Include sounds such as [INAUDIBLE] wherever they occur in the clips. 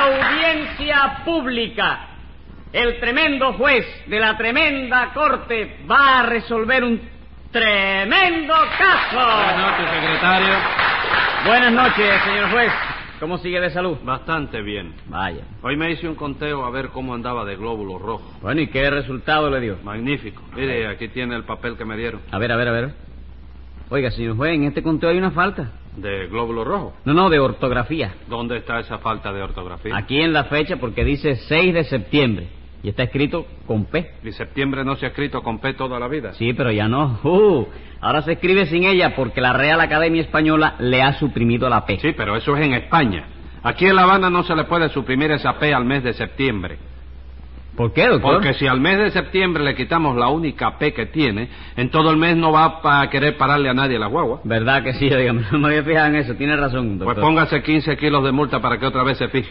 Audiencia pública. El tremendo juez de la tremenda corte va a resolver un tremendo caso. Buenas noches, secretario. Buenas noches, señor juez. ¿Cómo sigue de salud? Bastante bien. Vaya. Hoy me hice un conteo a ver cómo andaba de glóbulos rojos. Bueno, ¿y qué resultado le dio? Magnífico. Mire, aquí tiene el papel que me dieron. A ver, a ver, a ver. Oiga, señor juez, en este conteo hay una falta. ¿De glóbulos rojos? No, no, de ortografía. ¿Dónde está esa falta de ortografía? Aquí en la fecha porque dice 6 de septiembre. Y está escrito con P. ¿Y septiembre no se ha escrito con P toda la vida? Sí, pero ya no. Uh, ahora se escribe sin ella porque la Real Academia Española le ha suprimido la P. Sí, pero eso es en España. Aquí en La Habana no se le puede suprimir esa P al mes de septiembre. ¿Por qué, doctor? Porque si al mes de septiembre le quitamos la única P que tiene, en todo el mes no va a querer pararle a nadie la guagua. ¿Verdad que sí? [LAUGHS] Dígame, no me había fijado en eso. Tiene razón, doctor. Pues póngase 15 kilos de multa para que otra vez se fije.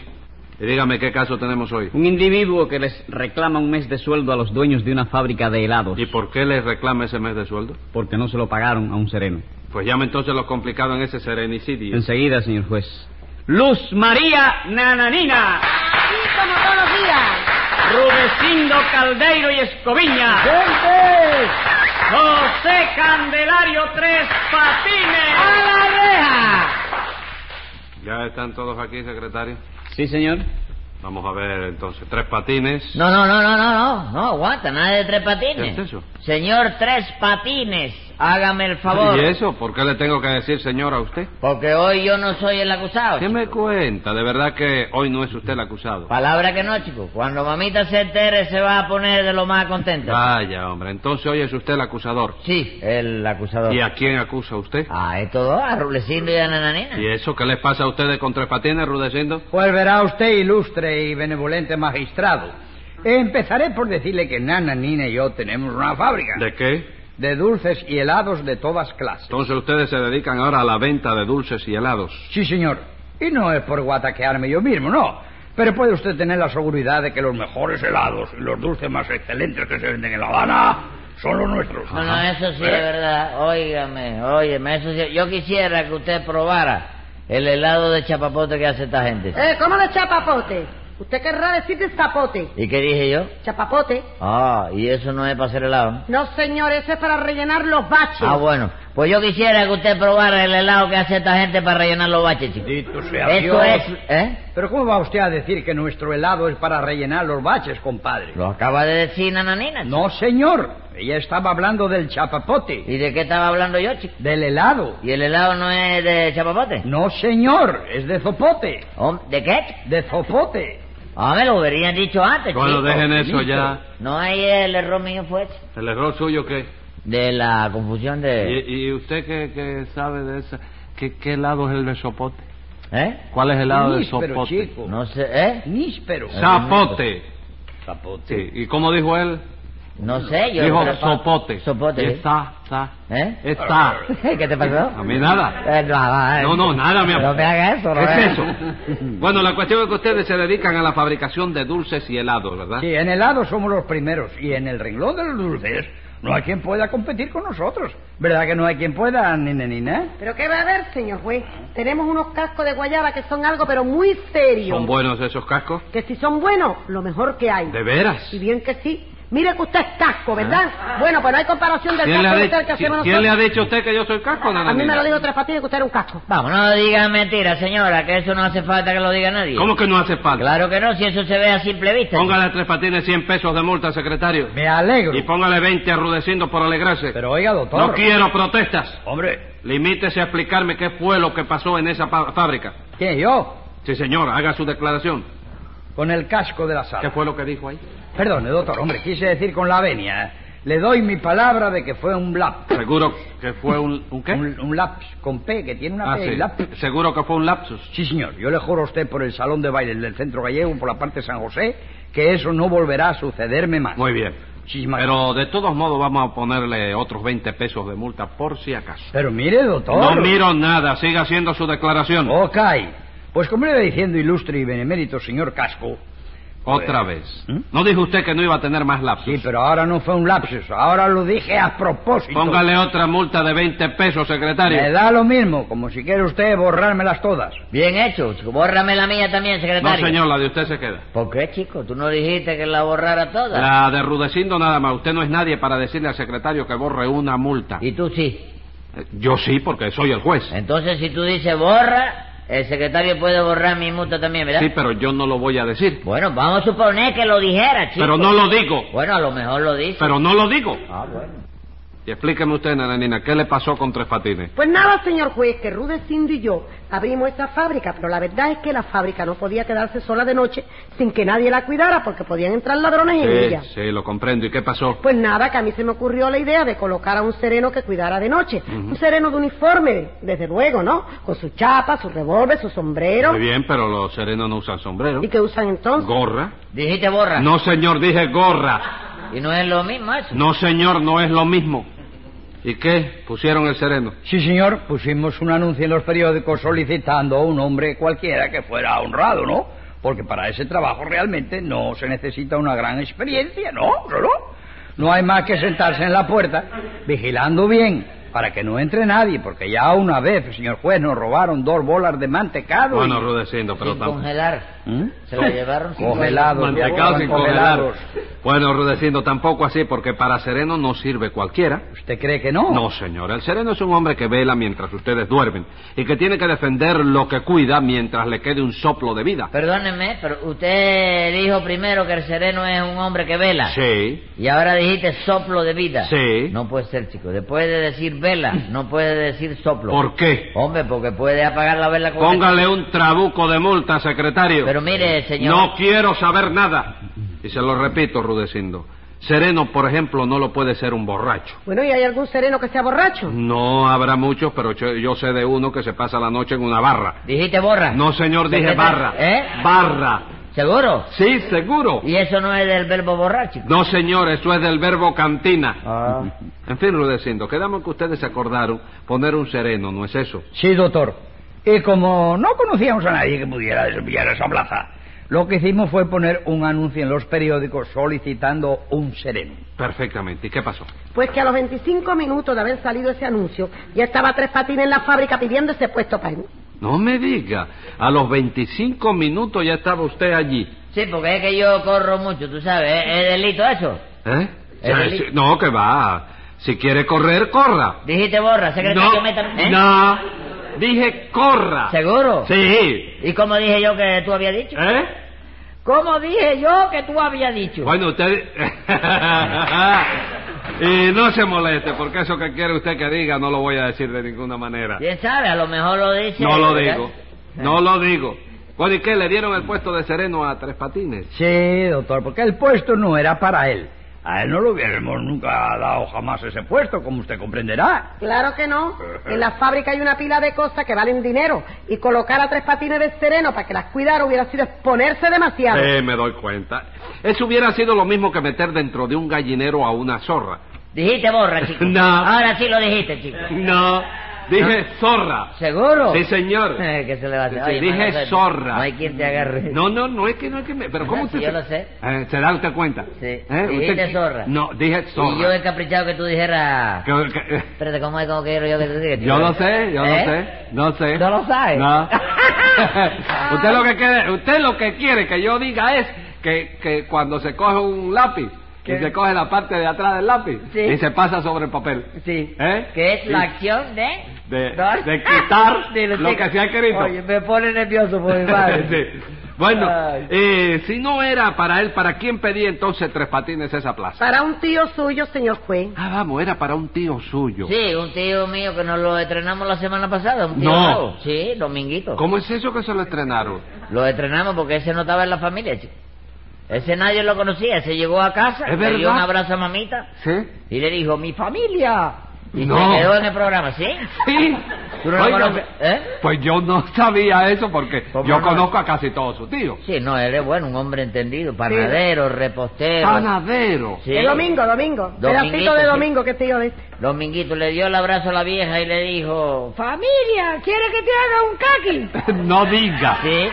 Y dígame qué caso tenemos hoy. Un individuo que les reclama un mes de sueldo a los dueños de una fábrica de helados. ¿Y por qué les reclama ese mes de sueldo? Porque no se lo pagaron a un sereno. Pues llame entonces lo complicado en ese serenicidio. Enseguida, señor juez. Luz María Nananina. Rudecindo Caldeiro y Escoviña. ¡Gente! José Candelario Tres Patines. ¡A la reja! ¿Ya están todos aquí, secretario? Sí, señor. Vamos a ver entonces. Tres patines. No, no, no, no, no, no, no, aguanta, nada de tres patines. ¿Qué es eso? Señor Tres Patines, hágame el favor. ¿Y eso? ¿Por qué le tengo que decir señor a usted? Porque hoy yo no soy el acusado. ¿Qué chico. me cuenta? De verdad que hoy no es usted el acusado. Palabra que no, chico. Cuando mamita se entere se va a poner de lo más contenta. Vaya, hombre. Entonces hoy es usted el acusador. Sí, el acusador. ¿Y a quién acusa usted? Ah, esto dos, a Rulecindo y a Nananina. ¿Y eso qué les pasa a ustedes con tres patines, Rudecindo? Pues verá usted, ilustre y benevolente magistrado. Empezaré por decirle que Nana, Nina y yo tenemos una fábrica ¿De qué? De dulces y helados de todas clases. Entonces ustedes se dedican ahora a la venta de dulces y helados. Sí, señor. Y no es por guataquearme yo mismo, no. Pero puede usted tener la seguridad de que los mejores helados y los dulces más excelentes que se venden en La Habana son los nuestros. No, no, eso sí ¿Eh? es verdad. Óigame, óigame, eso sí. Yo quisiera que usted probara el helado de chapapote que hace esta gente. Eh, ¿Cómo de chapapote? Usted querrá decir de zapote. ¿Y qué dije yo? Chapapote. Ah, y eso no es para hacer helado. ¿no? Señor, ese es para rellenar los baches. Ah, bueno. Pues yo quisiera que usted probara el helado que hace esta gente para rellenar los baches, chico. Bendito sea Eso Dios. es... ¿Eh? Pero ¿cómo va usted a decir que nuestro helado es para rellenar los baches, compadre? Lo acaba de decir Nananina. chico. No, señor. Ella estaba hablando del chapapote, ¿Y de qué estaba hablando yo, chico? del helado. ¿Y el helado no es de chapapote? No, señor. Es de zopote. ¿De qué? De zopote. Ah, me lo hubieran dicho antes, Bueno, chico. dejen eso listo. ya. No hay el error mío fue ese. ¿El error suyo qué? De la confusión de... ¿Y, y usted qué, qué sabe de esa? ¿Qué, ¿Qué helado es el de sopote? ¿Eh? ¿Cuál es el helado de Níspero, sopote? chico. No sé, ¿eh? Níspero. Zapote. Zapote. Sí. ¿Y cómo dijo él? No sé, yo... Dijo sopote. Sopote. Está, está. ¿Eh? Está. [LAUGHS] ¿Qué te pasó? A mí nada. Eh, nada, eh. No, no, nada, mi amor. No me haga eso, no ¿Qué me es eso? [LAUGHS] Bueno, la cuestión es que ustedes se dedican a la fabricación de dulces y helados, ¿verdad? Sí, en helado somos los primeros. Y en el renglón de los dulces no hay quien pueda competir con nosotros. ¿Verdad que no hay quien pueda, nina, nina? ¿Pero qué va a haber, señor juez? Tenemos unos cascos de guayaba que son algo, pero muy serios. ¿Son buenos esos cascos? Que si son buenos, lo mejor que hay. ¿De veras? Y bien que sí. Mire que usted es casco, ¿verdad? Bueno, pues no hay comparación del ¿Quién le, casco de usted que hacemos quién le ha nosotros. dicho a usted que yo soy casco, A mí me lo dijo Tres Patines que usted era un casco. Vamos, no diga mentira, señora, que eso no hace falta que lo diga nadie. ¿Cómo que no hace falta? Claro que no, si eso se ve a simple vista. Póngale a tres patines 100 pesos de multa, secretario. Me alegro. Y póngale 20 arrudeciendo por alegrarse. Pero oiga, doctor. No quiero protestas. Hombre, Limítese a explicarme qué fue lo que pasó en esa fábrica. ¿quién, yo? Sí, señor, haga su declaración. Con el casco de la sala. ¿Qué fue lo que dijo ahí? Perdone, doctor, hombre, quise decir con la venia. Le doy mi palabra de que fue un lapsus. Seguro que fue un... ¿Un qué? Un, un lapsus con P, que tiene una Ah, P. sí. Seguro que fue un lapsus. Sí, señor. Yo le juro a usted por el salón de baile del centro gallego, por la parte de San José, que eso no volverá a sucederme más. Muy bien. Muchísimas Pero de todos modos vamos a ponerle otros 20 pesos de multa por si acaso. Pero mire, doctor. No miro nada, siga haciendo su declaración. Ok. Pues como le iba diciendo, ilustre y benemérito señor Casco, Otra Pues, vez. ¿Mm? ¿No dijo usted que no iba a tener más lapsos? Sí, pero ahora no fue un lapsus, ahora lo dije a propósito. Póngale otra multa de 20 pesos, secretario. Me da lo mismo, como si quiere usted borrármelas todas. Bien hecho. Bórrame la mía también, No, secretario. señor, la de usted se queda. ¿Por qué, chico? ¿Tú no dijiste que la borrara toda? La de Rudecindo nada más. Usted no es nadie para decirle al secretario que borre una multa. Y tú sí. Eh, Yo sí, porque soy el juez. Entonces, si tú dices borra, el secretario puede borrar mi multa también, ¿verdad? Sí, pero yo no lo voy a decir. Bueno, vamos a suponer que lo dijera, chico. Pero no lo digo. Bueno, a lo mejor lo dice. Pero no lo digo. Ah, bueno. Y explíqueme usted, nananina, ¿qué le pasó con Tres Patines? Pues nada, señor juez, que Rudecindo y yo abrimos esta fábrica, pero la verdad es que la fábrica no podía quedarse sola de noche sin que nadie la cuidara porque podían entrar ladrones en ella. Sí, sí, lo comprendo. ¿Y qué pasó? Pues nada, que a mí se me ocurrió la idea de colocar a un sereno que cuidara de noche. Un sereno de uniforme, desde luego, ¿no? Con su chapa, su revólver, su sombrero. Muy bien, pero los serenos no usan sombrero. ¿Y qué usan entonces? Gorra. Dijiste borra. No, señor, dije gorra. Y no es lo mismo eso. No, señor, no es lo mismo. ¿Y qué? Pusieron el sereno. Sí, señor, pusimos un anuncio en los periódicos solicitando a un hombre cualquiera que fuera honrado, ¿no? Porque para ese trabajo realmente no se necesita una gran experiencia, ¿no? No, no. No hay más que sentarse en la puerta, vigilando bien, para que no entre nadie, porque ya una vez, señor juez, nos robaron dos bolas de mantecado. Bueno, y- Rudecindo, pero sin tampoco. congelar. ¿Mm? Se la llevaron sin Congelados. Sin congelar. Bueno, Rudecindo, tampoco así, porque para sereno no sirve cualquiera. ¿Usted cree que no? No, señor. El sereno es un hombre que vela mientras ustedes duermen y que tiene que defender lo que cuida mientras le quede un soplo de vida. Perdóneme, pero usted dijo primero que el sereno es un hombre que vela. Sí. Y ahora dijiste soplo de vida. Sí. No puede ser, chico. Después de decir vela, no puede decir soplo. ¿Por qué? Hombre, porque puede apagar la vela con Póngale un trabuco de multa, secretario. Pero mire, señor. No quiero saber nada. Y se lo repito, Rudecindo. Sereno, por ejemplo, no lo puede ser un borracho. Bueno, ¿y hay algún sereno que sea borracho? No habrá muchos, pero yo, yo sé de uno que se pasa la noche en una barra. Dijiste borra. No, señor, dije barra. ¿Eh? Barra. ¿Seguro? Sí, seguro. Y eso no es del verbo borracho. No, señor, eso es del verbo cantina. Ah. En fin, Rudecindo, quedamos que ustedes se acordaron poner un sereno, ¿no es eso? Sí, doctor. Y como no conocíamos a nadie que pudiera desempeñar esa plaza, lo que hicimos fue poner un anuncio en los periódicos solicitando un sereno. Perfectamente. ¿Y qué pasó? Pues que a los 25 minutos de haber salido ese anuncio, ya estaba Tres Patines en la fábrica pidiendo ese puesto para él. No me diga. A los 25 minutos ya estaba usted allí. Sí, porque es que yo corro mucho, tú sabes. ¿Es, delito eso? ¿Eh? No, que va. Si quiere correr, corra. Dijiste borra, secretario. No, métame- ¿eh? no. Dije corra. ¿Seguro? Sí. ¿Y cómo dije yo que tú habías dicho? ¿Eh? ¿Cómo dije yo que tú habías dicho? Bueno, usted... [LAUGHS] y no se moleste, porque eso que quiere usted que diga no lo voy a decir de ninguna manera. ¿Quién sabe? A lo mejor lo dice. No lo ¿verdad? digo. No lo digo. Bueno, ¿y qué? ¿Le dieron el puesto de sereno a Tres Patines? Sí, doctor, porque el puesto no era para él. A él no lo hubiéramos nunca dado jamás ese puesto, como usted comprenderá. Claro que no. En la fábrica hay una pila de cosas que valen dinero. Y colocar a Tres Patines de sereno para que las cuidara hubiera sido exponerse demasiado. Sí, me doy cuenta. Eso hubiera sido lo mismo que meter dentro de un gallinero a una zorra. Dijiste borra, chico. [LAUGHS] No. Ahora sí lo dijiste, chico. No, dije zorra. ¿Seguro? Sí, señor. Eh, [LAUGHS] que se le va a hacer. Oye, dije mano, zorra. No hay quien te agarre. No, no, no es que no es que me... Pero ¿cómo usted... yo se- lo sé. Eh, ¿Se da usted cuenta? Sí. ¿Eh? Dijiste Usted- zorra. No, dije zorra. Y yo he caprichado que tú dijeras... Que- que- Espérate, ¿cómo es como quiero yo que te diga? Yo lo sé, yo ¿Eh? lo sé, no sé. ¿No lo sabe? No. [LAUGHS] usted lo que quiere, usted lo que quiere que yo diga es que, que cuando se coge un lápiz ¿Qué? y se coge la parte de atrás del lápiz Sí. y se pasa sobre el papel. Sí. ¿Eh? Que es Sí. la acción de... De- ¿No? de quitar [LAUGHS] Sí, lo que se ha querido. Oye, me pone nervioso por mi madre. [LAUGHS] Sí. Bueno, eh, si no era para él, ¿para quién pedía entonces Tres Patines esa plaza? Para un tío suyo, señor juez. Ah, vamos, era para un tío suyo. Sí, un tío mío que nos lo estrenamos la semana pasada. Un tío No. nuevo. Sí, Dominguito. ¿Cómo es eso que se lo estrenaron? Lo estrenamos porque ese no estaba en la familia, chico. Ese nadie lo conocía. Ese llegó a casa, ¿Es le dio un abrazo a mamita ¿Sí? y le dijo, mi familia. Y No. se quedó en el programa, ¿sí? Sí. ¿Tú no lo Oiga, conoces? ¿Eh? Pues yo no [LAUGHS] sabía eso porque ¿Cómo yo no? conozco a casi todos sus tíos. Sí, no, él es bueno, un hombre entendido. Panadero, repostero. Panadero. Sí. El domingo, domingo. Pedacito de sí. domingo que tío de este. Dominguito le dio el abrazo a la vieja y le dijo, familia, ¿quiere que te haga un caqui? [LAUGHS] No diga. Sí.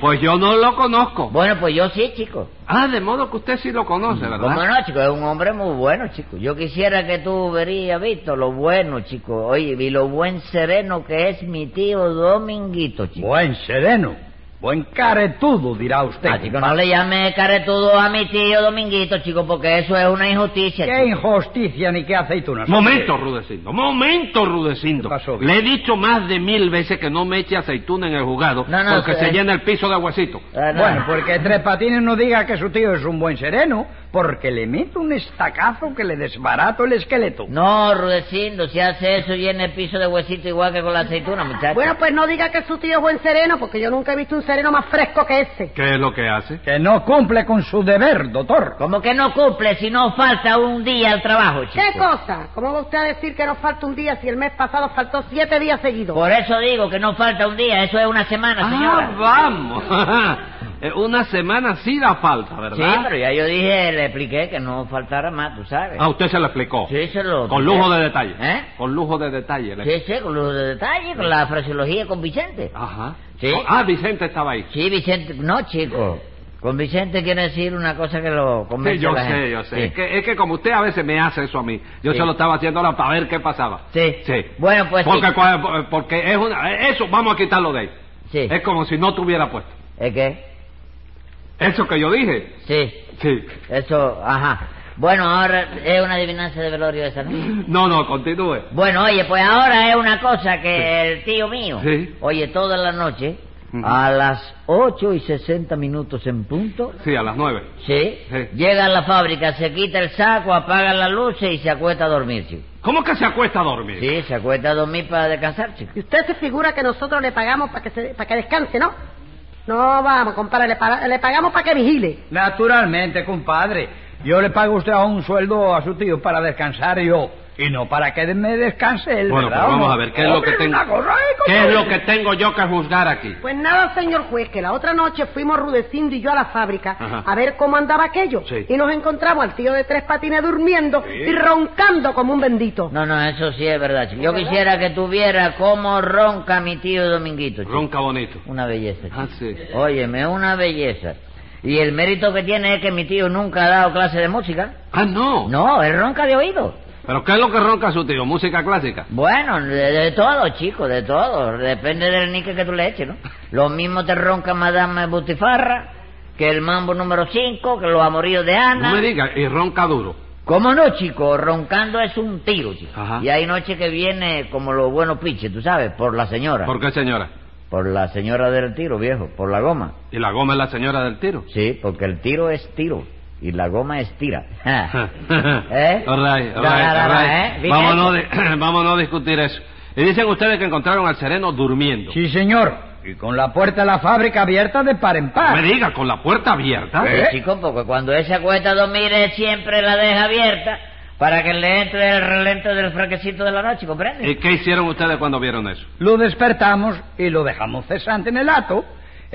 Pues yo no lo conozco. Bueno, pues yo sí, chico. Ah, de modo que usted sí lo conoce, ¿verdad? ¿Cómo no, chico? Es un hombre muy bueno, chico. Yo quisiera que tú verías, visto, lo bueno, chico. Oye, y lo buen sereno que es mi tío Dominguito, chico. Buen sereno. Buen caretudo, dirá usted. Ah, chico, no le llame caretudo a mi tío Dominguito, chico, porque eso es una injusticia. Qué chico. injusticia ni qué aceitunas. Momento, Rudecindo. Momento, Rudecindo. ¿Qué pasó? Le he dicho más de mil veces que no me eche aceituna en el jugado No, no, porque sí. se llena el piso de. Ah, no. Bueno, porque Tres Patines no diga que su tío es un buen sereno, porque le meto un estacazo que le desbarato el esqueleto. No, Rudecindo, si hace eso llena el piso de huesito igual que con la aceituna, muchacho. Bueno, pues no diga que su tío es buen sereno, porque yo nunca he visto un sereno más fresco que ese. ¿Qué es lo que hace? Que no cumple con su deber, doctor. Como que no cumple si no falta un día al trabajo, chico. ¿Qué cosa? ¿Cómo va usted a decir que nos falta un día si el mes pasado faltó siete días seguidos? Por eso digo que no falta un día, eso es una semana, Ah, señora. vamos. [LAUGHS] Eh, Una semana sí da falta, Sí, ¿verdad? pero ya yo dije, le expliqué que no faltara más, tú sabes. Ah, usted se lo explicó. Sí, se lo... Con lujo de detalle. ¿Eh? Con lujo de detalle. le- Sí, sí, con lujo de detalle, con la fraseología con Vicente. Ajá. Sí. Ah, Vicente estaba ahí. Sí, Vicente, no, chico. Con Vicente quiere decir una cosa que lo Sí, convence yo a la sé, gente. yo sé. Sí. Es, que, es que como usted a veces me hace eso a mí, yo Sí. se lo estaba haciendo ahora para ver qué pasaba. Sí. Sí. Bueno, pues Porque, sí. porque es una... Eso, vamos a quitarlo de ahí. Sí. Es como si no tuviera puesto. ¿Es qué? Eso que yo dije. Sí, Sí. eso, ajá. Bueno, ahora es una adivinanza de velorio esa, ¿no? No, no, continúe. Bueno, oye, pues ahora es una cosa que el tío mío, Sí. oye, toda la noche, a las 8 y 60 minutos en punto, Sí, a las nueve. ¿sí? Sí. Llega a la fábrica, se quita el saco, apaga las luces y se acuesta a dormir, chico. ¿Cómo que se acuesta a dormir? Sí, se acuesta a dormir para descansar, chico. Y usted se figura que nosotros le pagamos para que, se, para que descanse, ¿no? No, vamos, compadre, le, le pagamos para que vigile. Naturalmente, compadre. Yo le pago a usted a un sueldo a su tío para descansar yo. Y no para que me descanse él, Bueno, ¿verdad pues vamos a ver, ¿qué es lo que tengo? ¿eh, ¿Qué es lo que tengo yo que juzgar aquí? Pues nada, señor juez, que la otra noche fuimos Rudecindo y yo a la fábrica Ajá. a ver cómo andaba aquello. Sí. Y nos encontramos al tío de tres patines durmiendo y roncando como un bendito. No, no, eso sí es verdad, chico. Yo quisiera que tuviera cómo ronca mi tío Dominguito, chico. Ronca bonito. Una belleza, chico. Ah, sí. Óyeme, una belleza. Y el mérito que tiene es que mi tío nunca ha dado clase de música. Ah, no. No, él ronca de oído. ¿Pero qué es lo que ronca su tío? ¿Música clásica? Bueno, de, de todo, chico, de todo. Depende del nique que tú le eches, ¿no? Lo mismo te ronca Madame Butifarra que el mambo número 5, que los amoríos de Ana. No me diga, y ronca duro. ¿Cómo no, chico? Roncando es un tiro, chico. Ajá. Y hay noche que viene como los buenos piches, tú sabes, por la señora. ¿Por qué, señora? Por la señora del tiro, viejo, por la goma. ¿Y la goma es la señora del tiro? Sí, porque el tiro es tiro y la goma es tira. [LAUGHS] [LAUGHS] ¿Eh? All right, all right, right. ¿eh? ¿Viste Vámonos, de- vámonos a [CLEARS THROAT] discutir eso. Y dicen ustedes que encontraron al sereno durmiendo. Sí, señor. Y con la puerta de la fábrica abierta de par en No par. me diga, con la puerta abierta. Sí, ¿Eh? chico, porque cuando él se acuesta a dormir, él siempre la deja abierta para que le entre el relente del fraquecito de la noche, ¿comprende? ¿Y qué hicieron ustedes cuando vieron eso? Lo despertamos y lo dejamos cesante en el acto.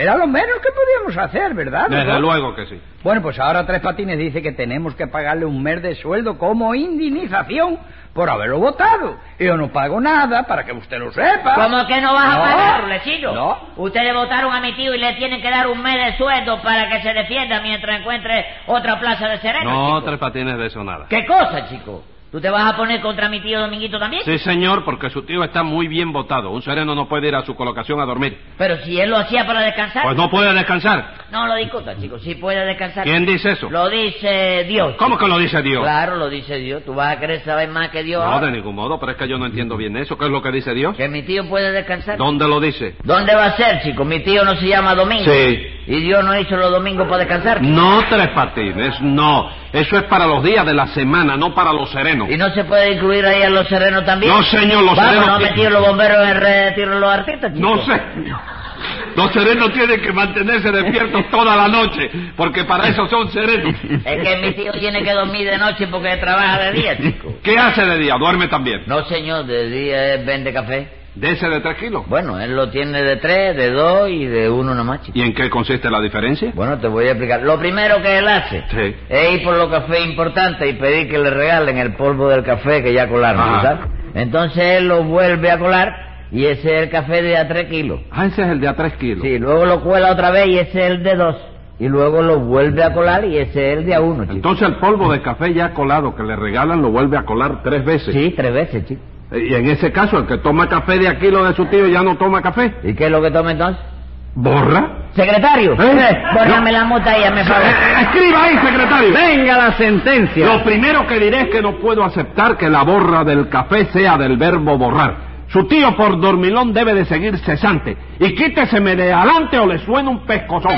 Era lo menos que podíamos hacer, ¿verdad? Desde doctor? luego que sí. Bueno, pues ahora Tres Patines dice que tenemos que pagarle un mes de sueldo como indemnización por haberlo votado. Y yo no pago nada para que usted lo sepa. ¿Cómo que no vas a pagar, Rulecillo? No. Ustedes votaron a mi tío y le tienen que dar un mes de sueldo para que se defienda mientras encuentre otra plaza de sereno, No, chico. tres patines de eso nada. ¿Qué cosa, chico? ¿Tú te vas a poner contra mi tío Dominguito también? Sí, señor, porque su tío está muy bien votado. Un sereno no puede ir a su colocación a dormir. Pero si él lo hacía para descansar. Pues no puede descansar. No lo discuta, chico. Sí puede descansar. ¿Quién dice eso? Lo dice Dios. ¿Cómo que lo dice Dios? Claro, lo dice Dios. Tú vas a querer saber más que Dios. No, ahora? de ningún modo, pero es que yo no entiendo bien eso. ¿Qué es lo que dice Dios? Que mi tío puede descansar. ¿Dónde lo dice? ¿Dónde va a ser, chico? Mi tío no se llama Domingo. Sí. Y Dios no hizo los domingos para descansar. No tres patines, no. Eso es para los días de la semana, no para los serenos. ¿Y no se puede incluir ahí a los serenos también? No, señor, los Vamos, serenos ¿no metido los bomberos en retiro los artistas, chico? No sé. Los serenos tienen que mantenerse despiertos toda la noche, porque para eso son serenos. Es que mi tío tiene que dormir de noche porque trabaja de día, chico. ¿Qué hace de día? Duerme también. No, señor, de día él vende café. ¿De ese de tres kilos? Bueno, él lo tiene de tres, de dos y de uno nomás, chico. ¿Y en qué consiste la diferencia? Bueno, te voy a explicar. Lo primero que él hace Sí. es ir por los cafés importantes y pedir que le regalen el polvo del café que ya colaron, Ajá. ¿sabes? Entonces él lo vuelve a colar Y ese es el café de a tres kilos. Ah, ese es el de a tres kilos. Sí, luego lo cuela otra vez y ese es el de dos. Y luego lo vuelve a colar y ese es el de a uno, chico. Entonces el polvo de café ya colado que le regalan lo vuelve a colar tres veces. Sí, tres veces, chico. Y en ese caso, el que toma café de a kilo de su tío ya no toma café. ¿Y qué es lo que toma entonces? ¿Borra? Secretario, ¿Eh? bórrame la multa y hazme favor. Eh, Escriba ahí, secretario. Venga la sentencia. Lo primero que diré es que no puedo aceptar que la borra del café sea del verbo borrar. Su tío por dormilón debe de seguir cesante. Y quíteseme de adelante o le suena un pescozón.